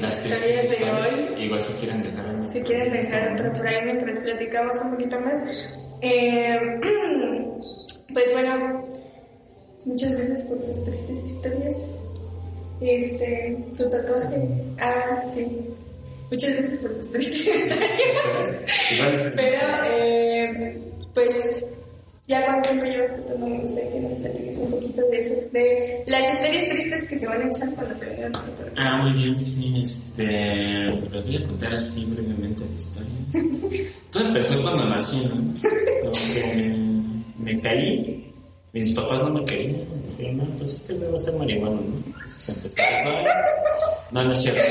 las historias de hoy. Igual si quieren dejar una- Si quieren dejar otra por ahí mientras platicamos un poquito más. Eh, (clears throat) pues bueno, muchas gracias por tus tristes historias. Este, tu tatuaje. Ah, sí. Muchas gracias por tus tristes historias. Pero, eh, pues, ya cuando tiempo llevo no me gustaría que nos platiques un poquito de eso. De las historias tristes que se van a echar cuando se vengan tatuajes. Ah, muy bien, sí, este. Les voy a contar así brevemente la historia. (laughs) Todo empezó cuando nací, ¿no? Como que me caí, mis papás no me querían. Dijeron, no, pues este güey va a ser marihuana, ¿no? Entonces empecé a. No, no es cierto.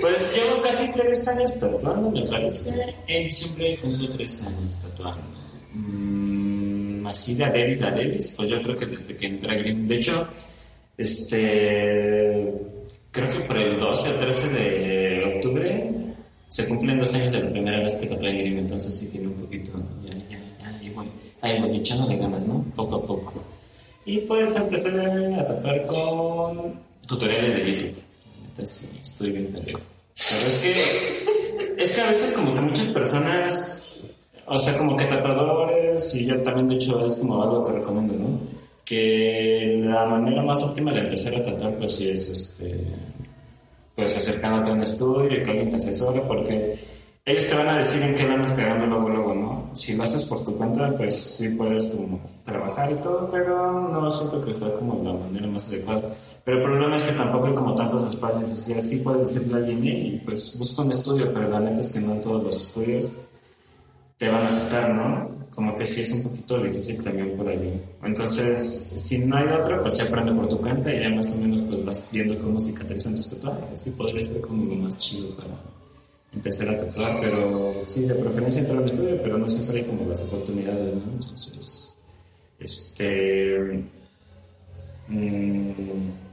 Pues llevo casi tres años tatuando, me parece. En diciembre cumplo tres años tatuando. Mm, así de Adebis, de Adebis, pues yo creo que desde que entré a Grimm. De hecho, este. Creo que por el 12 o 13 de octubre se cumplen dos años de la primera vez que tatué a Grimm, entonces sí tiene un poquito. Ya, ya, ya, y bueno, ahí voy echándole ganas, ¿no? Poco a poco. Y pues empecé a tatuar con tutoriales de YouTube. Entonces estoy bien pendejo. Pero es que, es que a veces como que muchas personas, o sea, como que tatuadores, y yo también de hecho es como algo que recomiendo, ¿no? Que la manera más óptima de empezar a tatuar pues sí es este, pues acercándote a un estudio y que alguien te asesore porque ellos te van a decir en qué van cagando luego, luego, ¿no? Si lo haces por tu cuenta, pues sí puedes como trabajar y todo, pero no siento que sea como la manera más adecuada. Pero el problema es que tampoco hay como tantos espacios, o sea, sí puedes decirle a alguien, y pues busca un estudio, pero la neta es que no en todos los estudios te van a aceptar, ¿no? Como que sí es un poquito difícil también por allí. Entonces, si no hay otra, pues se aprende por tu cuenta y ya más o menos pues vas viendo cómo cicatrizan tus tatuajes. Así podría ser como lo más chido para empezar a tatuar, pero sí, de preferencia entrar al estudio, pero no siempre hay como las oportunidades, ¿no? Entonces, este... Mmm,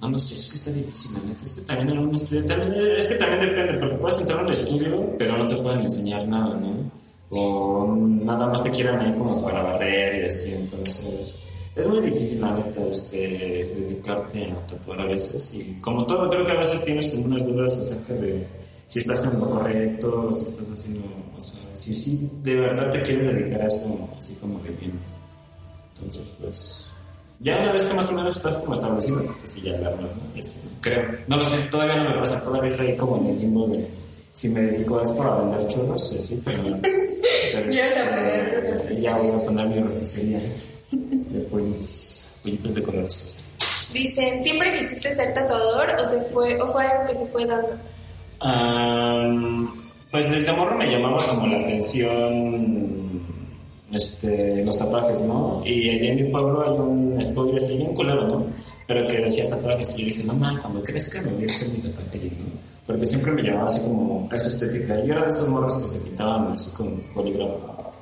no, no sé, es que está difícil, la neta. Es que también en un estudio, también, es que también depende, porque puedes entrar a un estudio, pero no te pueden enseñar nada, ¿no? O nada más te quieran ahí como para barrer y así, entonces es muy difícil, la neta, este, dedicarte a tatuar a veces. Y como todo, creo que a veces tienes como unas dudas acerca de si estás haciendo lo correcto, si estás haciendo, o sea, si, si de verdad te quieres dedicar a eso, así como que bien. Entonces, pues, ya una vez que más o menos estás como establecido, pues sí, ya hablas, ¿no? creo. No lo sé, todavía no me pasa, todavía estoy como en el limbo de si me dedico a esto a vender churros y así, pero. (laughs) pero ya Ya voy a poner mi rosticería de pollitos, pollitos de colores. Dicen, ¿siempre quisiste ser tatuador o se fue o fue algo que se fue dando? Um, pues desde morro me llamaba como la atención este, los tatuajes, ¿no? Y allá en mi pueblo hay un estudio así, un culero, ¿no? Pero que decía tatuajes y yo dije, man, cuando crezca me voy a hacer mi tatuaje, ¿no? Porque siempre me llamaba así como esa estética. Yo era de esos morros que se pintaban así con polígrafo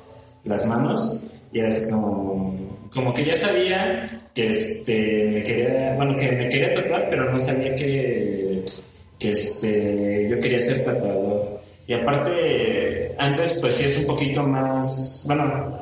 las manos y era así como, como que ya sabía que este, me quería, bueno, que me quería tatuar, pero no sabía que, que este, yo quería ser tatuador. Y aparte, antes pues sí es un poquito más, bueno,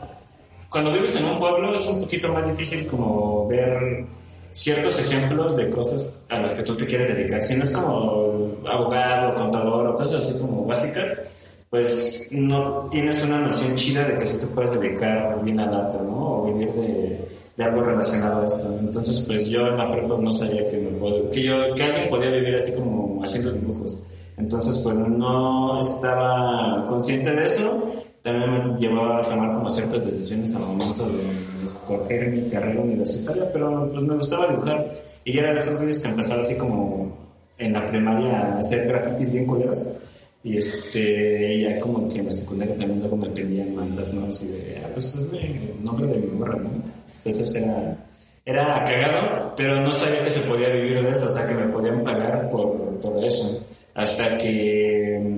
cuando vives en un pueblo es un poquito más difícil como ver ciertos ejemplos de cosas a las que tú te quieres dedicar. Si no es como abogado, contador o cosas así como básicas, pues no tienes una noción chida de que sí te puedes dedicar bien al arte, ¿no? O vivir de, de algo relacionado a esto. Entonces, pues yo en la prepa no sabía que, me puedo, que, yo, que alguien podía vivir así como haciendo dibujos. Entonces, pues no estaba consciente de eso también me llevaba a tomar como ciertas decisiones al momento de escoger mi carrera universitaria, pero pues me gustaba dibujar. Y era de esos vídeos que empezaba así como en la primaria a hacer grafitis bien culeros. Y este, ya como que en la secundaria también luego me pedían mandas, ¿no? Así de, ah, pues es el nombre de mi morra, ¿no? Entonces era, era cagado, pero no sabía que se podía vivir de eso, o sea, que me podían pagar por, por eso. Hasta que,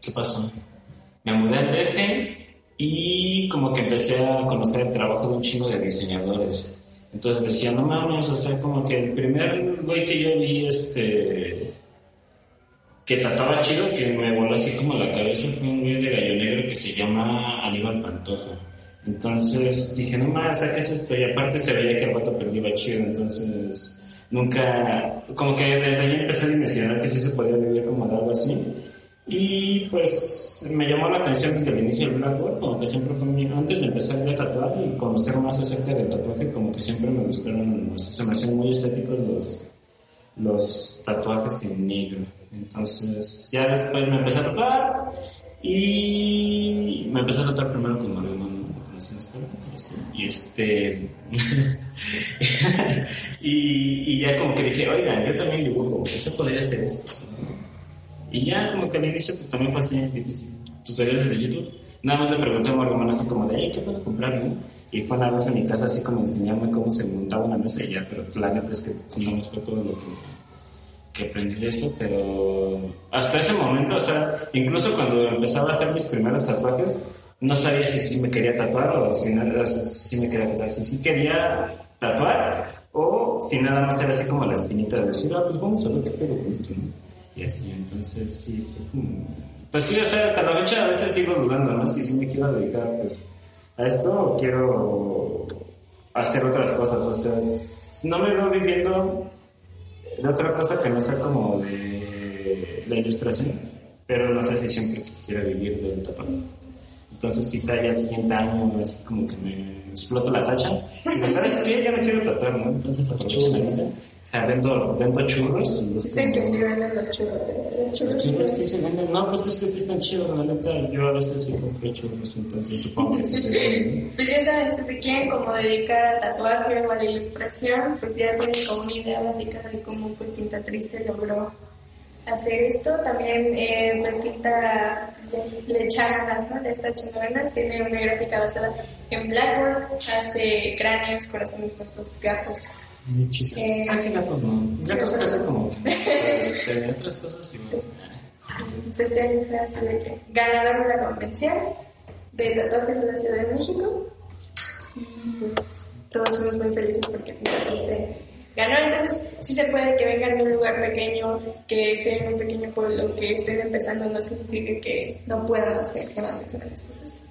¿qué pasó? Me mudé al DF y como que empecé a conocer el trabajo de un chingo de diseñadores. Entonces decía, no mames, o sea, como que el primer güey que yo vi, este, que trataba chido, que me voló así como la cabeza, fue un güey de gallo negro que se llama Aníbal Pantoja. Entonces dije, no mames, ¿qué es esto? Y aparte se veía que el vato perdía chido, entonces nunca, como que desde ahí empecé a dimensionar que sí se podía vivir como algo así. Y pues me llamó la atención desde el inicio del Blackboard, como que siempre fue mi, antes de empezar a tatuar y conocer más acerca del tatuaje, como que siempre me gustaron, se me hacían muy estéticos los, los tatuajes en negro. Entonces ya después me empecé a tatuar y me empecé a tatuar primero con Mario y este (laughs) y, y, ya como que dije oigan yo también dibujo eso podría ser esto y ya como que al inicio pues también fue así difícil. Tutoriales de YouTube. Nada más le pregunté a mi hermano así como de, ¿qué puedo comprar? No? Y fue una vez en mi casa así como enseñarme cómo se montaba una mesa y ya, pero la neta es que no fue todo lo que, que aprendí eso, pero hasta ese momento, o sea, incluso cuando empezaba a hacer mis primeros tatuajes, no sabía si sí me quería tatuar o si, no, si me quería tatuar, si sí quería tatuar o si nada más era así como la espinita de decir, ah, pues vamos a ver qué pedo con esto, ¿no? Y así, entonces sí, pues sí, o sea, hasta la fecha a veces sigo dudando, ¿no? Si sí me quiero dedicar, pues, a esto o quiero hacer otras cosas, o sea, no me veo viviendo de otra cosa que no sea como de la ilustración, pero no sé si siempre quisiera vivir del tatuaje. Entonces quizá ya el siguiente año es como que me exploto la tacha y me ¿sabes qué? Ya me quiero tatuar, ¿no? Entonces aprovecho la vida. Vendo, vendo churros. Y Dicen que sí venden los churros. Los churros, sí se venden. No, pues es que sí están chidos, la neta. Yo a veces sí compro churros, entonces supongo que sí se (laughs) venden. Pues ya saben, si se quieren como dedicar al tatuaje o a la ilustración, pues ya tienen como una idea básica de cómo pues Tinta Triste logró hacer esto. También eh, pues Tinta le ganas, ¿no? Le está echando ganas. Tiene una gráfica basada en Blackboard, hace cráneos, corazones muertos, gatos. Eh, casi gatos no. Gatos casi como (laughs) este, otras cosas sí. sí. Pues este año fue así de que ganador de la convención de tatuajes de la Ciudad de México. Y pues todos fuimos muy felices porque Triste ganó. Entonces, sí se puede que vengan de un lugar pequeño, que estén en un pequeño pueblo, que estén empezando, no significa que no puedan hacer grandes, grandes cosas.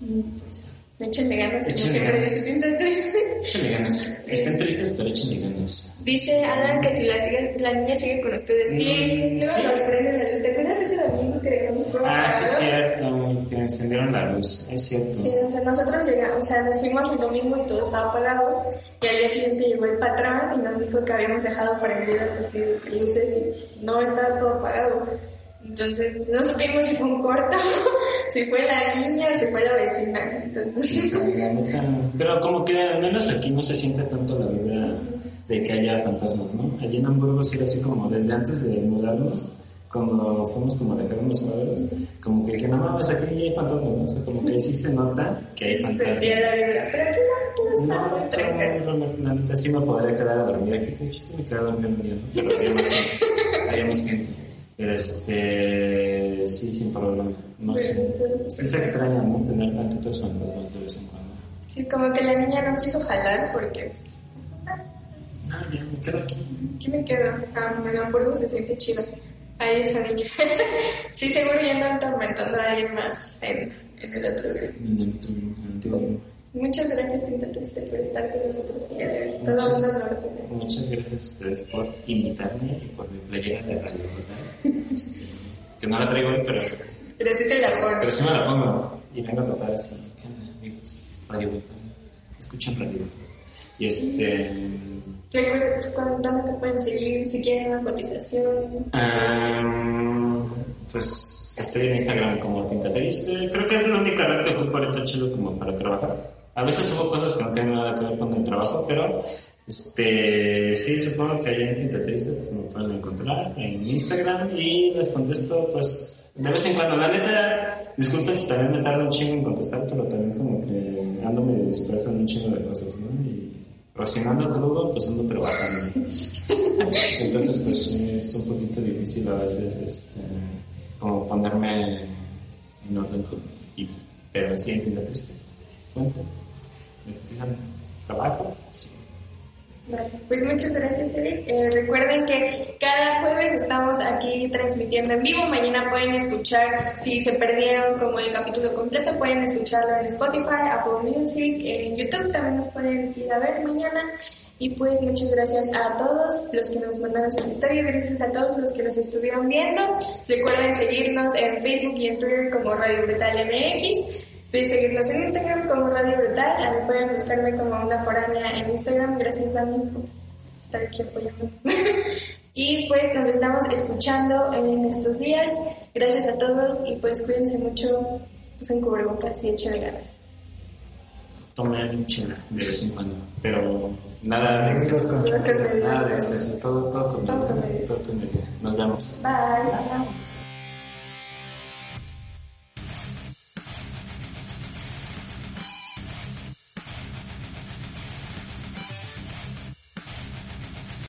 Pues, échenle ganas, como siempre sienten tristes. Échenle ganas. Estén tristes, pero échenle ganas. Dice Alan que si la, sigue, la niña sigue con ustedes, sí, mm, luego sí. nos prenden la luz. ¿Te acuerdas ese domingo que dejamos todo Ah, sí, es cierto, que encendieron la luz, es cierto. Sí, o sea, nosotros llegamos, o sea, nos fuimos el domingo y todo estaba apagado, y al día siguiente llegó el patrón y nos dijo que habíamos dejado prendidas así luces y no estaba todo apagado. Entonces, no supimos si fue un corto, si fue la niña, si fue la vecina. Entonces... Pero como que al menos aquí no se siente tanto la vibra de que haya fantasmas, ¿no? Allí en Hamburgo sí era así como desde antes de mudarnos, cuando fuimos como a dejar unos cuadros, como que dije, no mames, aquí ya hay fantasmas, ¿no? O sea, como que ahí sí se nota que hay fantasmas. Sentía la vibra, pero aquí no, no está no, trancas. No, no, no, sí me podría quedar a dormir aquí, sí me quedé a dormir un día, ¿no? Pero había más había más gente. Pero este, sí, sin problema. No sé. Sí se extraña, ¿no? Tener tantitos fantasmas de vez en cuando. Sí, como que la niña no quiso jalar porque... Pues, ah, bien, me quedo aquí. Aquí me quedo. Ah, en Hamburgo se siente chido. Ahí esa niña. (laughs) sí, seguro ya andan atormentando a alguien más en, en el otro grupo. En el otro grupo, Muchas gracias, Tinta Triste, por estar con nosotros el día de hoy. Todo muchas, muchas gracias a ustedes por invitarme y por mi playera de Radio este, (laughs) que no la traigo hoy, pero. Pero sí te la pongo. Pero sí me la pongo. Y vengo a tratar así. Amigos, Radio Escuchan Radio Y este. ¿Cuándo te pueden seguir? Si quieren una cotización. Um, pues estoy en Instagram como Tinta Triste. Creo que es la única red que ocupo ahorita chido como para trabajar. A veces subo cosas que no tienen nada que ver con el trabajo, pero este, sí, supongo que allá en Tinta Triste pues, me pueden encontrar en Instagram y les contesto pues de vez en cuando. La neta, disculpen si también me tarda un chingo en contestar, pero también como que ando medio disperso en un chingo de cosas, ¿no? Y, o si no ando crudo, pues ando trabajando. (laughs) Entonces, pues es un poquito difícil a veces este, como ponerme en orden pero sí en triste. Cuenta. ¿Me trabajos? Vale, pues muchas gracias, Eric. Eh, recuerden que cada jueves estamos aquí transmitiendo en vivo. Mañana pueden escuchar, si se perdieron como el capítulo completo, pueden escucharlo en Spotify, Apple Music, en YouTube. También nos pueden ir a ver mañana. Y pues muchas gracias a todos los que nos mandaron sus historias, gracias a todos los que nos estuvieron viendo. Recuerden seguirnos en Facebook y en Twitter como Radio Brutal MX, de seguirnos en Instagram como Radio Brutal, a mí pueden buscarme como una foránea en Instagram, gracias Dani por estar aquí apoyándonos. (laughs) y pues nos estamos escuchando en estos días, gracias a todos y pues cuídense mucho, usen cubrebocas y echen ganas. Tomen chela de vez en cuando, pero nada de exceso, nada de exceso, todo, todo con medida, todo con medida. Nos vemos. Bye.